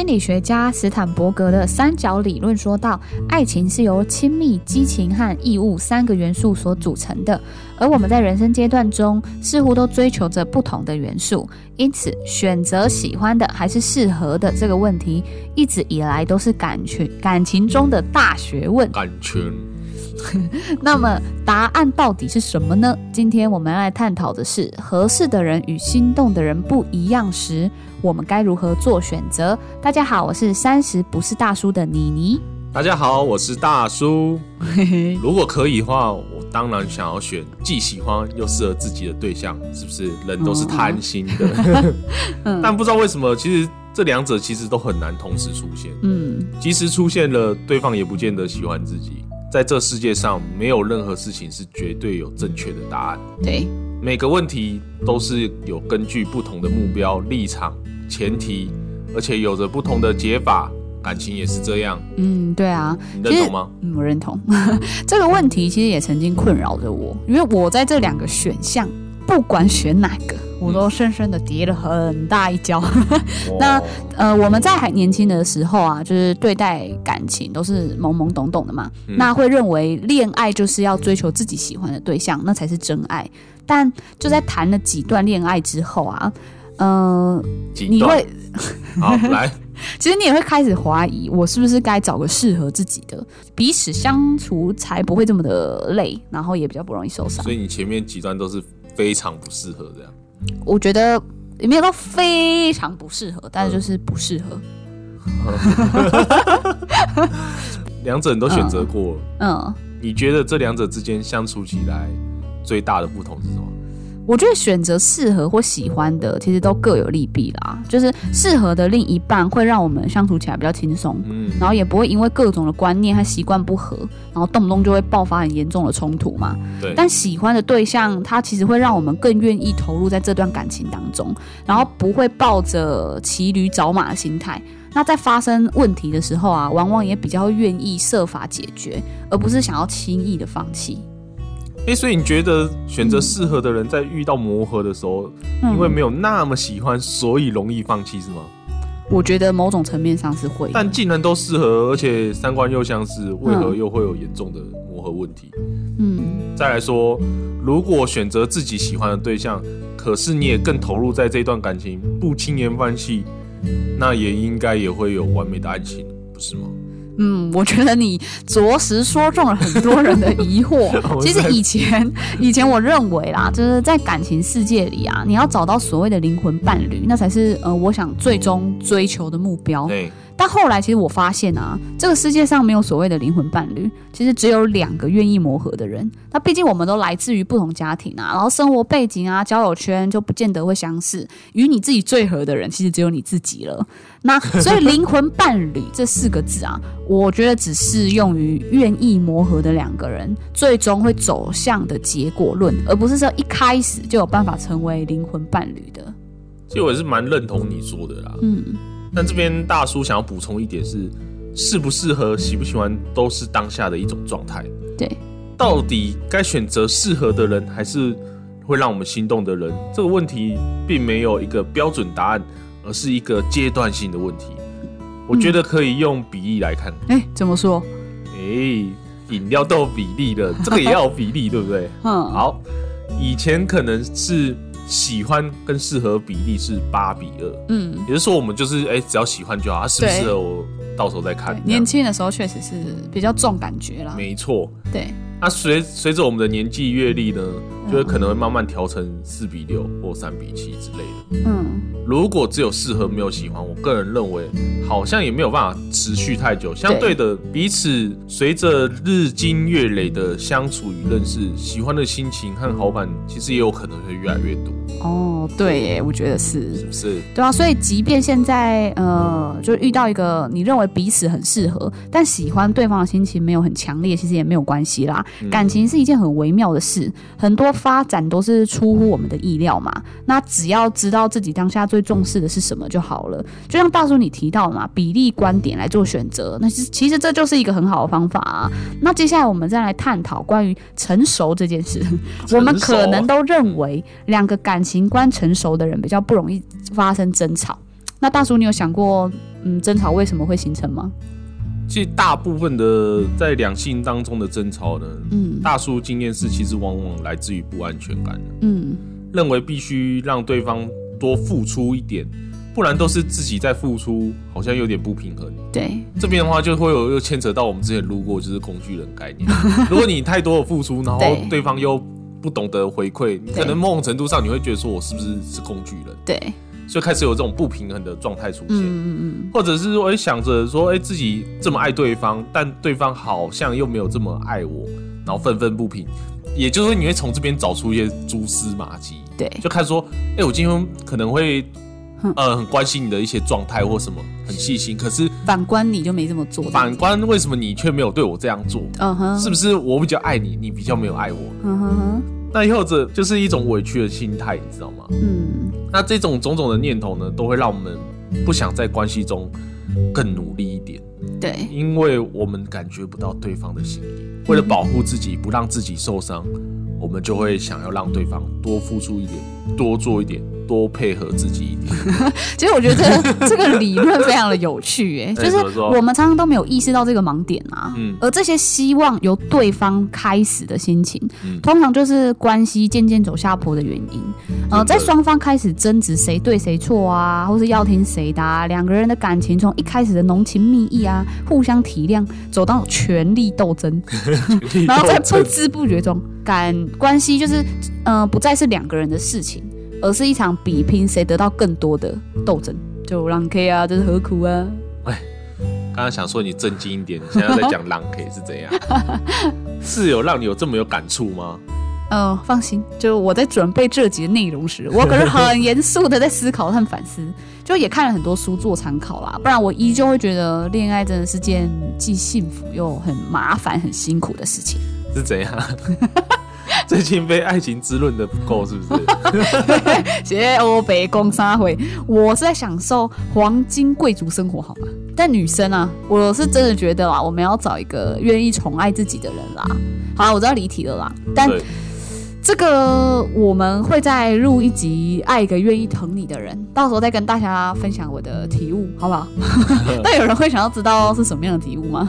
心理学家斯坦伯格的三角理论说道，爱情是由亲密、激情和义务三个元素所组成的，而我们在人生阶段中似乎都追求着不同的元素，因此选择喜欢的还是适合的这个问题，一直以来都是感情感情中的大学问。感情。那么答案到底是什么呢？今天我们要来探讨的是，合适的人与心动的人不一样时，我们该如何做选择？大家好，我是三十不是大叔的妮妮。大家好，我是大叔。如果可以的话，我当然想要选既喜欢又适合自己的对象，是不是？人都是贪心的，但不知道为什么，其实这两者其实都很难同时出现。嗯，即使出现了，对方也不见得喜欢自己。在这世界上，没有任何事情是绝对有正确的答案。对，每个问题都是有根据不同的目标、立场、前提，而且有着不同的解法。感情也是这样。嗯，对啊，你认同吗？嗯，我认同。这个问题其实也曾经困扰着我，因为我在这两个选项，不管选哪个。我都深深的跌了很大一跤。那呃，我们在还年轻的时候啊，就是对待感情都是懵懵懂懂的嘛。那会认为恋爱就是要追求自己喜欢的对象，那才是真爱。但就在谈了几段恋爱之后啊，嗯，你会 好来，其实你也会开始怀疑，我是不是该找个适合自己的，彼此相处才不会这么的累，然后也比较不容易受伤。所以你前面几段都是非常不适合这样。我觉得也没有到非常不适合，但是就是不适合。两者你都选择过，嗯，你觉得这两者之间相处起来最大的不同是什么？我觉得选择适合或喜欢的，其实都各有利弊啦。就是适合的另一半会让我们相处起来比较轻松，嗯，然后也不会因为各种的观念和习惯不合，然后动不动就会爆发很严重的冲突嘛。对。但喜欢的对象，他其实会让我们更愿意投入在这段感情当中，然后不会抱着骑驴找马的心态。那在发生问题的时候啊，往往也比较愿意设法解决，而不是想要轻易的放弃。哎，所以你觉得选择适合的人，在遇到磨合的时候，因为没有那么喜欢，所以容易放弃，是吗？我觉得某种层面上是会。但既然都适合，而且三观又相似，为何又会有严重的磨合问题？嗯。再来说，如果选择自己喜欢的对象，可是你也更投入在这段感情，不轻言放弃，那也应该也会有完美的爱情，不是吗？嗯，我觉得你着实说中了很多人的疑惑。其实以前，以前我认为啦，就是在感情世界里啊，你要找到所谓的灵魂伴侣，那才是呃，我想最终追求的目标。对。但后来，其实我发现啊，这个世界上没有所谓的灵魂伴侣，其实只有两个愿意磨合的人。那毕竟我们都来自于不同家庭啊，然后生活背景啊、交友圈就不见得会相似。与你自己最合的人，其实只有你自己了。那所以，灵魂伴侣这四个字啊，我觉得只适用于愿意磨合的两个人，最终会走向的结果论，而不是说一开始就有办法成为灵魂伴侣的。其实我也是蛮认同你说的啦。嗯。但这边大叔想要补充一点是，适不适合、喜不喜欢，都是当下的一种状态。对，到底该选择适合的人，还是会让我们心动的人？这个问题并没有一个标准答案，而是一个阶段性的问题。我觉得可以用比例来看。哎，怎么说？哎，饮料都有比例的，这个也要有比例，对不对？嗯。好，以前可能是。喜欢跟适合比例是八比二，嗯，也就是说我们就是哎，只要喜欢就好，它适不适合我到时候再看。年轻的时候确实是比较重感觉啦，没错，对。那随随着我们的年纪阅历呢，就会可能会慢慢调成四比六或三比七之类的。嗯，如果只有适合没有喜欢，我个人认为好像也没有办法持续太久。相对的，彼此随着日积月累的相处与认识，喜欢的心情和好感其实也有可能会越来越多。哦，对耶，我觉得是，是不是？对啊，所以即便现在呃，就遇到一个你认为彼此很适合，但喜欢对方的心情没有很强烈，其实也没有关系啦。感情是一件很微妙的事，很多发展都是出乎我们的意料嘛。那只要知道自己当下最重视的是什么就好了。就像大叔你提到嘛，比例观点来做选择，那其实其实这就是一个很好的方法啊。那接下来我们再来探讨关于成熟这件事。我们可能都认为两个感情观成熟的人比较不容易发生争吵。那大叔，你有想过，嗯，争吵为什么会形成吗？其实大部分的在两性当中的争吵呢，嗯，大叔经验是其实往往来自于不安全感，嗯，认为必须让对方多付出一点，不然都是自己在付出，好像有点不平衡。对，这边的话就会有又牵扯到我们之前录过就是工具人概念，如果你太多的付出，然后对方又不懂得回馈，你可能某种程度上你会觉得说我是不是是工具人？对。就开始有这种不平衡的状态出现，嗯嗯嗯，或者是说，哎，想着说，哎，自己这么爱对方，但对方好像又没有这么爱我，然后愤愤不平。也就是说，你会从这边找出一些蛛丝马迹，对，就开始说，哎，我今天可能会，呃，很关心你的一些状态或什么，很细心。可是反观你就没这么做，反观为什么你却没有对我这样做？嗯哼，是不是我比较爱你，你比较没有爱我？嗯哼。那后者就是一种委屈的心态，你知道吗？嗯，那这种种种的念头呢，都会让我们不想在关系中更努力一点。对，因为我们感觉不到对方的心意，为了保护自己，不让自己受伤，我们就会想要让对方多付出一点，多做一点。多配合自己一点。其实我觉得这个 这个理论非常的有趣，哎，就是我们常常都没有意识到这个盲点啊。嗯。而这些希望由对方开始的心情，通常就是关系渐渐走下坡的原因。呃，在双方开始争执谁对谁错啊，或是要听谁的，啊，两个人的感情从一开始的浓情蜜意啊，互相体谅，走到权力斗争，然后在不知不觉中，感关系就是嗯，不再是两个人的事情。而是一场比拼谁得到更多的斗争，就让 K 啊，这是何苦啊？哎，刚刚想说你正经一点，现在在讲让 K 是怎样？是有让你有这么有感触吗？嗯，放心，就我在准备这集的内容时，我可是很严肃的在思考和反思，就也看了很多书做参考啦。不然我依旧会觉得恋爱真的是件既幸福又很麻烦、很辛苦的事情。是怎样？最近被爱情滋润的不够，是不是？谢欧北宫沙回，我是在享受黄金贵族生活，好吗？但女生啊，我是真的觉得啊，我们要找一个愿意宠爱自己的人啦。好了，我知道离题了啦，但。这个我们会再录一集《爱一个愿意疼你的人》，到时候再跟大家分享我的体悟，好不好？但有人会想要知道是什么样的体悟吗？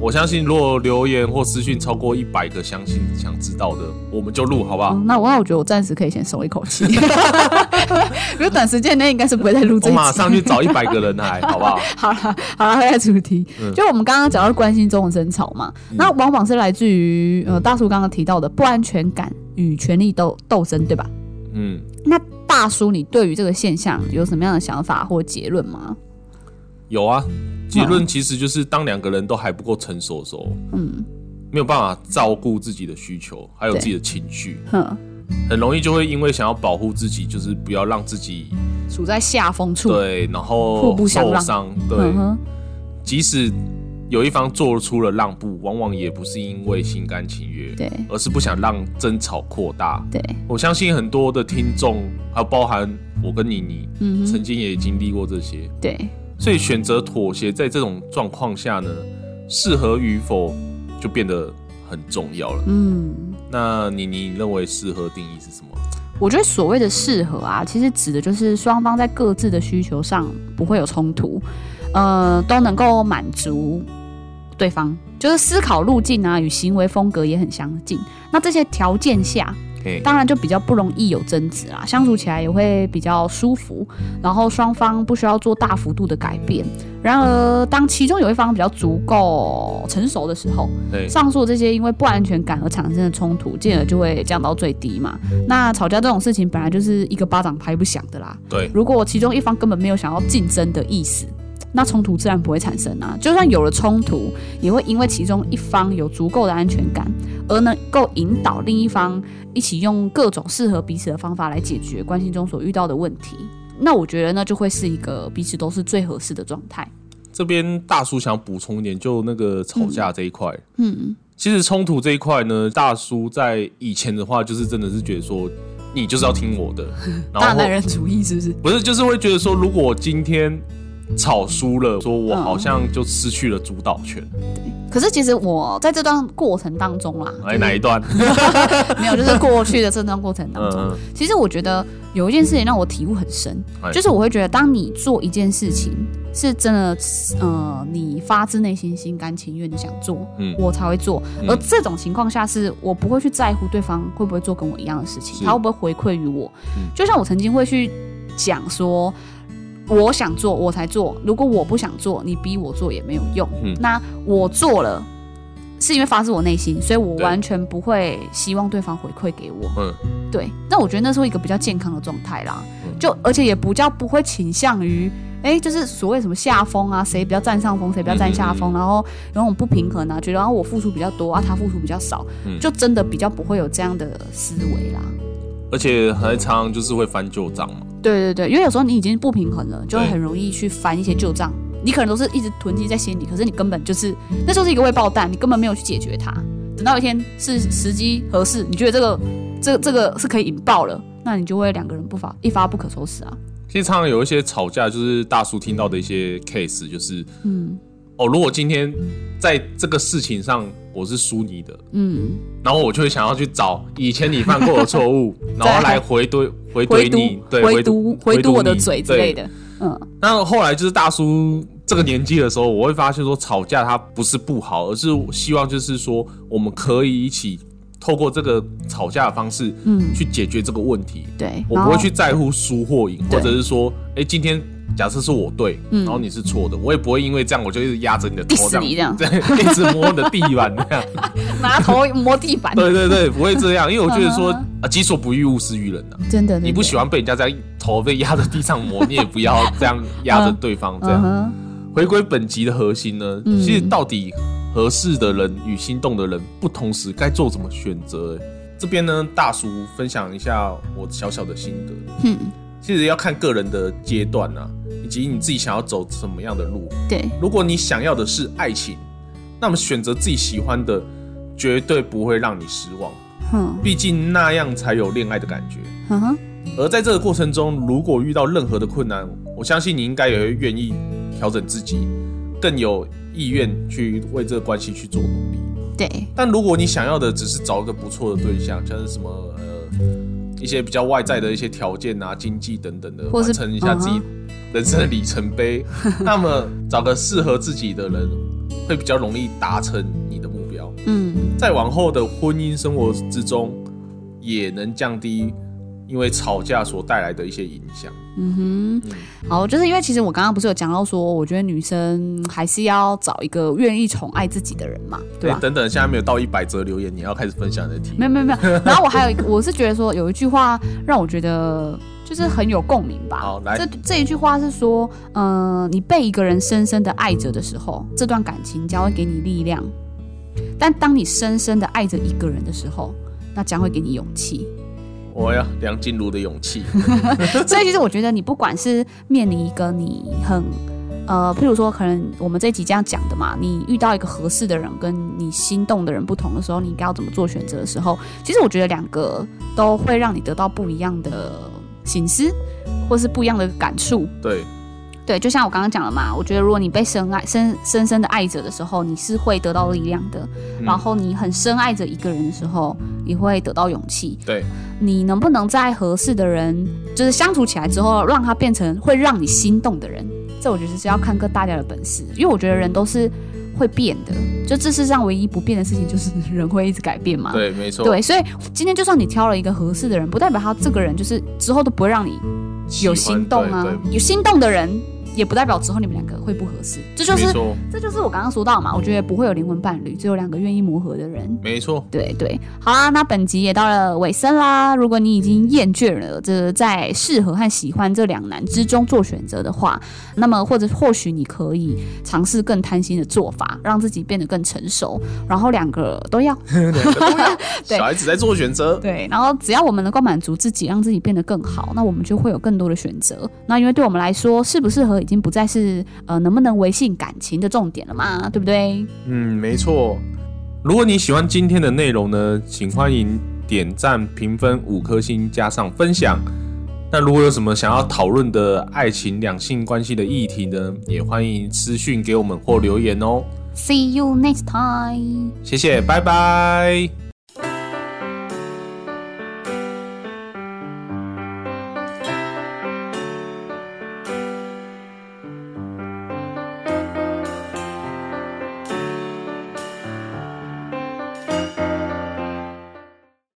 我相信，如果留言或私讯超过一百个，相信想知道的，我们就录，好不好？那我那我觉得我暂时可以先松一口气，因为短时间内应该是不会再录这我马上去找一百个人来，好不好？好了好了，回来主题，就我们刚刚讲到关心中的争吵嘛，那往往是来自于呃大叔刚刚提到的不安全感。与权力斗斗争，对吧？嗯，那大叔，你对于这个现象有什么样的想法或结论吗？有啊，结论其实就是当两个人都还不够成熟的时候，嗯，没有办法照顾自己的需求，还有自己的情绪，哼，很容易就会因为想要保护自己，就是不要让自己处在下风处，对，然后受伤，对，即使。有一方做出了让步，往往也不是因为心甘情愿，对，而是不想让争吵扩大。对，我相信很多的听众，还有包含我跟妮妮，嗯，曾经也经历过这些。对，所以选择妥协，在这种状况下呢，适合与否就变得很重要了。嗯，那妮妮认为适合定义是什么？我觉得所谓的适合啊，其实指的就是双方在各自的需求上不会有冲突，呃，都能够满足。对方就是思考路径啊，与行为风格也很相近。那这些条件下，当然就比较不容易有争执啦，相处起来也会比较舒服。然后双方不需要做大幅度的改变。然而，当其中有一方比较足够成熟的时候，上述这些因为不安全感而产生的冲突，进而就会降到最低嘛。那吵架这种事情本来就是一个巴掌拍不响的啦。对，如果其中一方根本没有想要竞争的意思。那冲突自然不会产生啊！就算有了冲突，也会因为其中一方有足够的安全感，而能够引导另一方一起用各种适合彼此的方法来解决关系中所遇到的问题。那我觉得那就会是一个彼此都是最合适的状态。这边大叔想补充一点，就那个吵架这一块，嗯，其实冲突这一块呢，大叔在以前的话就是真的是觉得说，你就是要听我的，大男人主义是不是？不是，就是会觉得说，如果今天。吵输了，说我好像就失去了主导权。对，可是其实我在这段过程当中啦，哎，哪一段？没有，就是过去的这段过程当中，其实我觉得有一件事情让我体悟很深，就是我会觉得，当你做一件事情是真的，呃，你发自内心、心甘情愿的想做，嗯，我才会做。而这种情况下，是我不会去在乎对方会不会做跟我一样的事情，他会不会回馈于我。就像我曾经会去讲说。我想做，我才做。如果我不想做，你逼我做也没有用。那我做了，是因为发自我内心，所以我完全不会希望对方回馈给我。嗯，对。那我觉得那是一个比较健康的状态啦。就而且也不叫不会倾向于，哎，就是所谓什么下风啊，谁比较占上风，谁比较占下风，然后有那种不平衡啊，觉得啊我付出比较多啊，他付出比较少，就真的比较不会有这样的思维啦。而且还常常就是会翻旧账嘛。对对对，因为有时候你已经不平衡了，就会很容易去翻一些旧账。你可能都是一直囤积在心里，可是你根本就是那就是一个未爆弹，你根本没有去解决它。等到一天是时机合适，你觉得这个这这个是可以引爆了，那你就会两个人不发一发不可收拾啊。其实常常有一些吵架，就是大叔听到的一些 case，就是嗯。哦，如果今天在这个事情上我是输你的，嗯，然后我就会想要去找以前你犯过的错误，然后来回怼回怼你，对，回堵回堵我的嘴之类的，嗯。那后来就是大叔这个年纪的时候，我会发现说吵架它不是不好，而是希望就是说我们可以一起透过这个吵架的方式，嗯，去解决这个问题。对，我不会去在乎输或赢，或者是说，哎，今天。假设是我对，然后你是错的，我也不会因为这样我就一直压着你的头这样，对，一直摸你的地板这样，拿头摸地板。对对对，不会这样，因为我觉得说啊，己所不欲，勿施于人呐。真的，你不喜欢被人家在头被压在地上磨，你也不要这样压着对方这样。回归本集的核心呢，其实到底合适的人与心动的人不同时该做什么选择？这边呢，大叔分享一下我小小的心得。嗯。其实要看个人的阶段呐，以及你自己想要走什么样的路。对，如果你想要的是爱情，那么选择自己喜欢的，绝对不会让你失望。哼，毕竟那样才有恋爱的感觉。嗯哼。而在这个过程中，如果遇到任何的困难，我相信你应该也会愿意调整自己，更有意愿去为这个关系去做努力。对。但如果你想要的只是找一个不错的对象，像是什么呃。一些比较外在的一些条件啊，经济等等的，完成一下自己人生的里程碑。那么找个适合自己的人，会比较容易达成你的目标。嗯，在往后的婚姻生活之中，也能降低因为吵架所带来的一些影响。嗯哼，好，就是因为其实我刚刚不是有讲到说，我觉得女生还是要找一个愿意宠爱自己的人嘛，对吧？等等，现在没有到一百则留言，你要开始分享的题？没有没有没有。然后我还有一个，我是觉得说有一句话让我觉得就是很有共鸣吧。好，来，这这一句话是说，嗯，你被一个人深深的爱着的时候，这段感情将会给你力量；但当你深深的爱着一个人的时候，那将会给你勇气。我要，梁静茹的勇气。所以其实我觉得，你不管是面临一个你很呃，譬如说，可能我们这一集这样讲的嘛，你遇到一个合适的人，跟你心动的人不同的时候，你应该要怎么做选择的时候，其实我觉得两个都会让你得到不一样的心思，或是不一样的感触。对。对，就像我刚刚讲了嘛，我觉得如果你被深爱、深深深的爱着的时候，你是会得到力量的。然后你很深爱着一个人的时候，你会得到勇气。对，你能不能在合适的人，就是相处起来之后，让他变成会让你心动的人？这我觉得是要看各大家的本事，因为我觉得人都是会变的。就这世上唯一不变的事情，就是 人会一直改变嘛。对，没错。对，所以今天就算你挑了一个合适的人，不代表他这个人就是之后都不会让你有心动啊。有心动的人。也不代表之后你们两个会不合适，这就是这就是我刚刚说到嘛，我觉得不会有灵魂伴侣，只有两个愿意磨合的人。没错，对对，好啦，那本集也到了尾声啦。如果你已经厌倦了这在适合和喜欢这两难之中做选择的话，那么或者或许你可以尝试更贪心的做法，让自己变得更成熟，然后两个都要，两个都要。小孩子在做选择，对，然后只要我们能够满足自己，让自己变得更好，那我们就会有更多的选择。那因为对我们来说，适不适合？已经不再是呃能不能维系感情的重点了嘛，对不对？嗯，没错。如果你喜欢今天的内容呢，请欢迎点赞、评分五颗星，加上分享。那如果有什么想要讨论的爱情、两性关系的议题呢，也欢迎私讯给我们或留言哦。See you next time. 谢谢，拜拜。